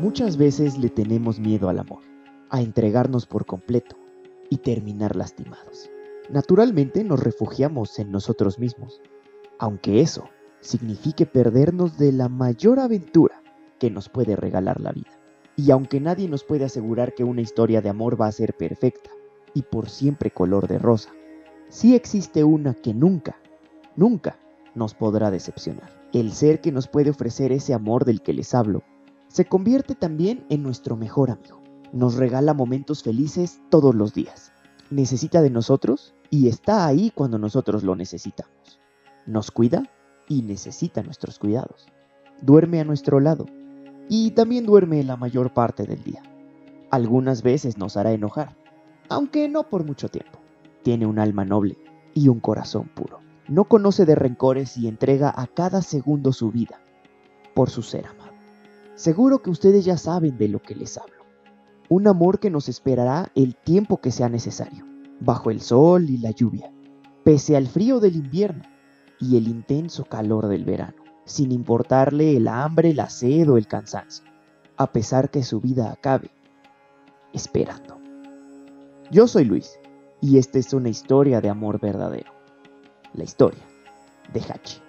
Muchas veces le tenemos miedo al amor, a entregarnos por completo y terminar lastimados. Naturalmente nos refugiamos en nosotros mismos, aunque eso signifique perdernos de la mayor aventura que nos puede regalar la vida. Y aunque nadie nos puede asegurar que una historia de amor va a ser perfecta y por siempre color de rosa, sí existe una que nunca, nunca nos podrá decepcionar. El ser que nos puede ofrecer ese amor del que les hablo se convierte también en nuestro mejor amigo. Nos regala momentos felices todos los días. Necesita de nosotros y está ahí cuando nosotros lo necesitamos. Nos cuida y necesita nuestros cuidados. Duerme a nuestro lado y también duerme la mayor parte del día. Algunas veces nos hará enojar, aunque no por mucho tiempo. Tiene un alma noble y un corazón puro. No conoce de rencores y entrega a cada segundo su vida por su ser amado. Seguro que ustedes ya saben de lo que les hablo. Un amor que nos esperará el tiempo que sea necesario, bajo el sol y la lluvia, pese al frío del invierno y el intenso calor del verano, sin importarle el hambre, la sed o el cansancio, a pesar que su vida acabe esperando. Yo soy Luis y esta es una historia de amor verdadero. La historia de Hachi.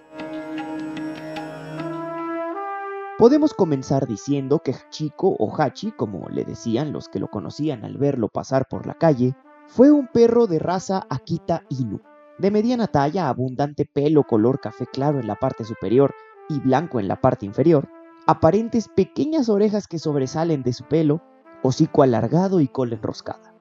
Podemos comenzar diciendo que Hachiko o Hachi, como le decían los que lo conocían al verlo pasar por la calle, fue un perro de raza Akita Inu, de mediana talla, abundante pelo color café claro en la parte superior y blanco en la parte inferior, aparentes pequeñas orejas que sobresalen de su pelo, hocico alargado y cola enroscada.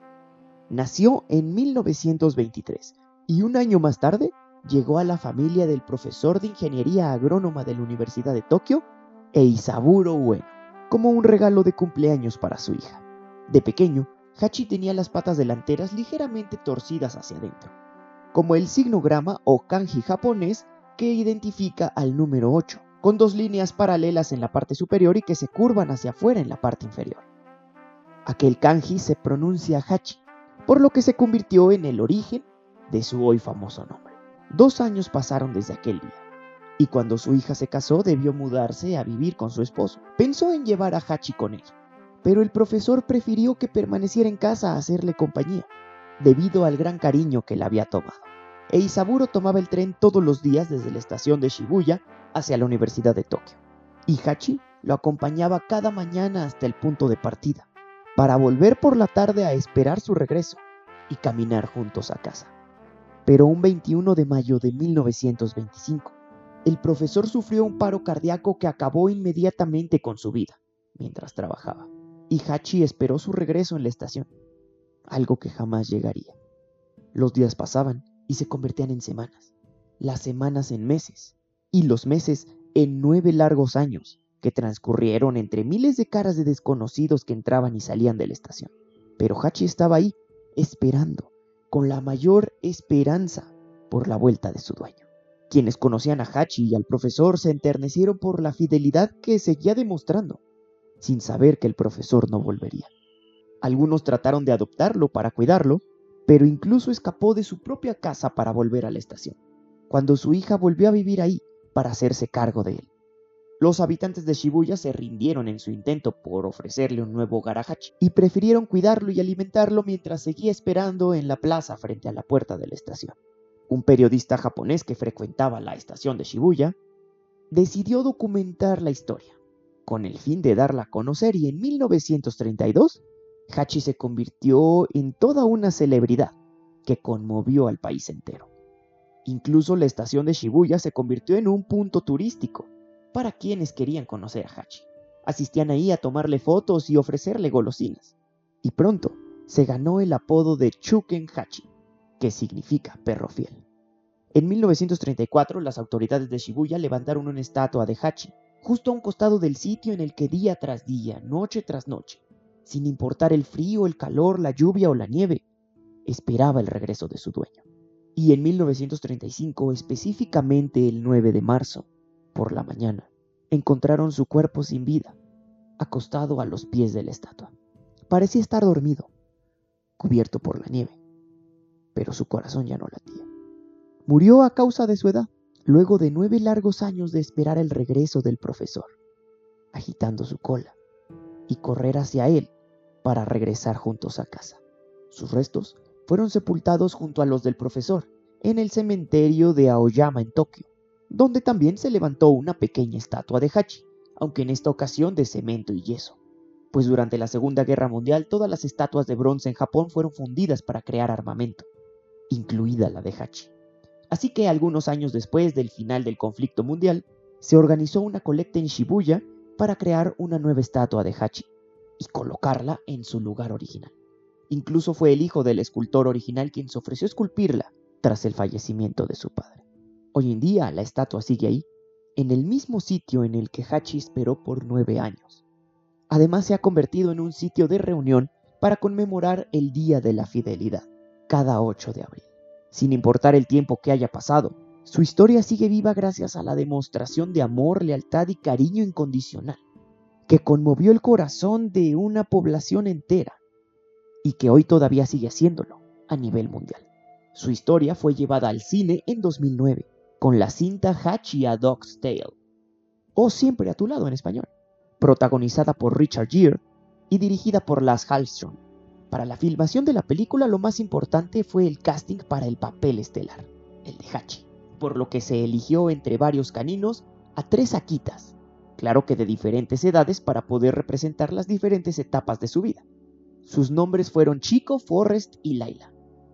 Nació en 1923 y un año más tarde llegó a la familia del profesor de ingeniería agrónoma de la Universidad de Tokio, e Isaburo Ueno, como un regalo de cumpleaños para su hija. De pequeño, Hachi tenía las patas delanteras ligeramente torcidas hacia adentro, como el signograma o kanji japonés que identifica al número 8, con dos líneas paralelas en la parte superior y que se curvan hacia afuera en la parte inferior. Aquel kanji se pronuncia Hachi, por lo que se convirtió en el origen de su hoy famoso nombre. Dos años pasaron desde aquel día y cuando su hija se casó debió mudarse a vivir con su esposo. Pensó en llevar a Hachi con ella, pero el profesor prefirió que permaneciera en casa a hacerle compañía, debido al gran cariño que le había tomado. E Isaburo tomaba el tren todos los días desde la estación de Shibuya hacia la Universidad de Tokio, y Hachi lo acompañaba cada mañana hasta el punto de partida, para volver por la tarde a esperar su regreso y caminar juntos a casa. Pero un 21 de mayo de 1925, el profesor sufrió un paro cardíaco que acabó inmediatamente con su vida mientras trabajaba, y Hachi esperó su regreso en la estación, algo que jamás llegaría. Los días pasaban y se convertían en semanas, las semanas en meses, y los meses en nueve largos años que transcurrieron entre miles de caras de desconocidos que entraban y salían de la estación. Pero Hachi estaba ahí, esperando, con la mayor esperanza por la vuelta de su dueño. Quienes conocían a Hachi y al profesor se enternecieron por la fidelidad que seguía demostrando, sin saber que el profesor no volvería. Algunos trataron de adoptarlo para cuidarlo, pero incluso escapó de su propia casa para volver a la estación, cuando su hija volvió a vivir ahí para hacerse cargo de él. Los habitantes de Shibuya se rindieron en su intento por ofrecerle un nuevo hogar a Hachi y prefirieron cuidarlo y alimentarlo mientras seguía esperando en la plaza frente a la puerta de la estación un periodista japonés que frecuentaba la estación de Shibuya, decidió documentar la historia, con el fin de darla a conocer y en 1932, Hachi se convirtió en toda una celebridad que conmovió al país entero. Incluso la estación de Shibuya se convirtió en un punto turístico para quienes querían conocer a Hachi. Asistían ahí a tomarle fotos y ofrecerle golosinas. Y pronto se ganó el apodo de Chuken Hachi, que significa perro fiel. En 1934, las autoridades de Shibuya levantaron una estatua de Hachi, justo a un costado del sitio en el que día tras día, noche tras noche, sin importar el frío, el calor, la lluvia o la nieve, esperaba el regreso de su dueño. Y en 1935, específicamente el 9 de marzo, por la mañana, encontraron su cuerpo sin vida, acostado a los pies de la estatua. Parecía estar dormido, cubierto por la nieve pero su corazón ya no latía. Murió a causa de su edad, luego de nueve largos años de esperar el regreso del profesor, agitando su cola y correr hacia él para regresar juntos a casa. Sus restos fueron sepultados junto a los del profesor en el cementerio de Aoyama en Tokio, donde también se levantó una pequeña estatua de Hachi, aunque en esta ocasión de cemento y yeso, pues durante la Segunda Guerra Mundial todas las estatuas de bronce en Japón fueron fundidas para crear armamento, incluida la de Hachi. Así que algunos años después del final del conflicto mundial, se organizó una colecta en Shibuya para crear una nueva estatua de Hachi y colocarla en su lugar original. Incluso fue el hijo del escultor original quien se ofreció a esculpirla tras el fallecimiento de su padre. Hoy en día la estatua sigue ahí, en el mismo sitio en el que Hachi esperó por nueve años. Además se ha convertido en un sitio de reunión para conmemorar el Día de la Fidelidad, cada 8 de abril. Sin importar el tiempo que haya pasado, su historia sigue viva gracias a la demostración de amor, lealtad y cariño incondicional, que conmovió el corazón de una población entera y que hoy todavía sigue haciéndolo a nivel mundial. Su historia fue llevada al cine en 2009 con la cinta Hachi a Dog's Tale, o Siempre a tu lado en español, protagonizada por Richard Gere y dirigida por Lars Hallström. Para la filmación de la película lo más importante fue el casting para el papel estelar, el de Hachi, por lo que se eligió entre varios caninos a tres Akitas, claro que de diferentes edades para poder representar las diferentes etapas de su vida. Sus nombres fueron Chico, Forrest y Laila.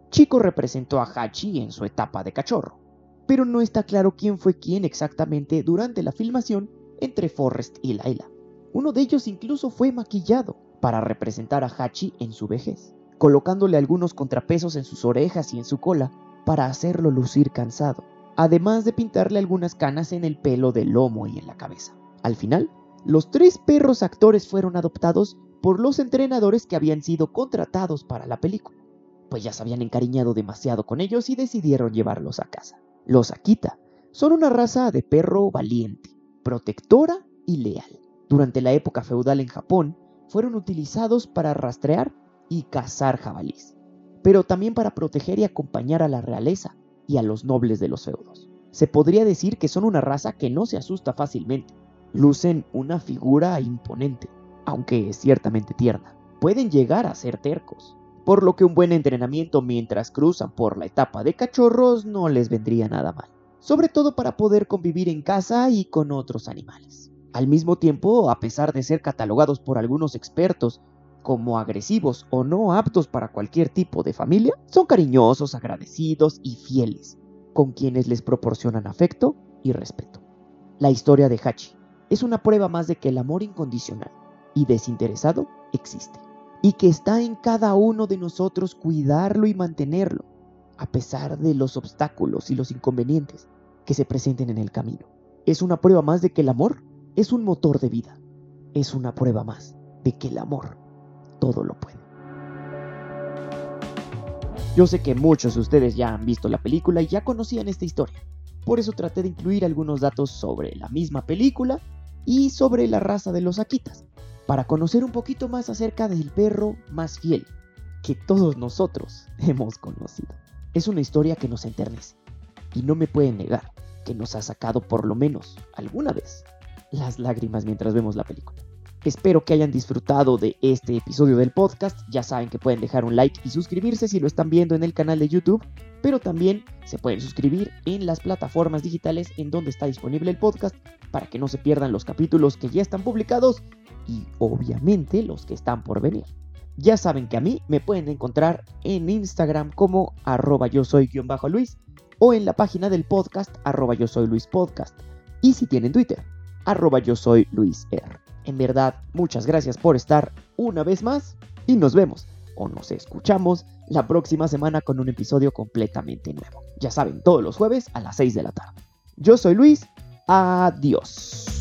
Chico representó a Hachi en su etapa de cachorro, pero no está claro quién fue quién exactamente durante la filmación entre Forrest y Laila. Uno de ellos incluso fue maquillado para representar a Hachi en su vejez, colocándole algunos contrapesos en sus orejas y en su cola para hacerlo lucir cansado, además de pintarle algunas canas en el pelo del lomo y en la cabeza. Al final, los tres perros actores fueron adoptados por los entrenadores que habían sido contratados para la película, pues ya se habían encariñado demasiado con ellos y decidieron llevarlos a casa. Los Akita son una raza de perro valiente, protectora y leal. Durante la época feudal en Japón, fueron utilizados para rastrear y cazar jabalís, pero también para proteger y acompañar a la realeza y a los nobles de los feudos. Se podría decir que son una raza que no se asusta fácilmente, lucen una figura imponente, aunque ciertamente tierna, pueden llegar a ser tercos, por lo que un buen entrenamiento mientras cruzan por la etapa de cachorros no les vendría nada mal, sobre todo para poder convivir en casa y con otros animales. Al mismo tiempo, a pesar de ser catalogados por algunos expertos como agresivos o no aptos para cualquier tipo de familia, son cariñosos, agradecidos y fieles, con quienes les proporcionan afecto y respeto. La historia de Hachi es una prueba más de que el amor incondicional y desinteresado existe, y que está en cada uno de nosotros cuidarlo y mantenerlo, a pesar de los obstáculos y los inconvenientes que se presenten en el camino. Es una prueba más de que el amor es un motor de vida. Es una prueba más de que el amor todo lo puede. Yo sé que muchos de ustedes ya han visto la película y ya conocían esta historia. Por eso traté de incluir algunos datos sobre la misma película y sobre la raza de los Akitas, para conocer un poquito más acerca del perro más fiel que todos nosotros hemos conocido. Es una historia que nos enternece y no me pueden negar que nos ha sacado por lo menos alguna vez las lágrimas mientras vemos la película. Espero que hayan disfrutado de este episodio del podcast. Ya saben que pueden dejar un like y suscribirse si lo están viendo en el canal de YouTube, pero también se pueden suscribir en las plataformas digitales en donde está disponible el podcast para que no se pierdan los capítulos que ya están publicados y obviamente los que están por venir. Ya saben que a mí me pueden encontrar en Instagram como arroba yo soy guion bajo Luis o en la página del podcast arroba yo soy Luis Podcast. Y si tienen Twitter, arroba yo soy Luis R. En verdad, muchas gracias por estar una vez más y nos vemos o nos escuchamos la próxima semana con un episodio completamente nuevo. Ya saben, todos los jueves a las 6 de la tarde. Yo soy Luis, adiós.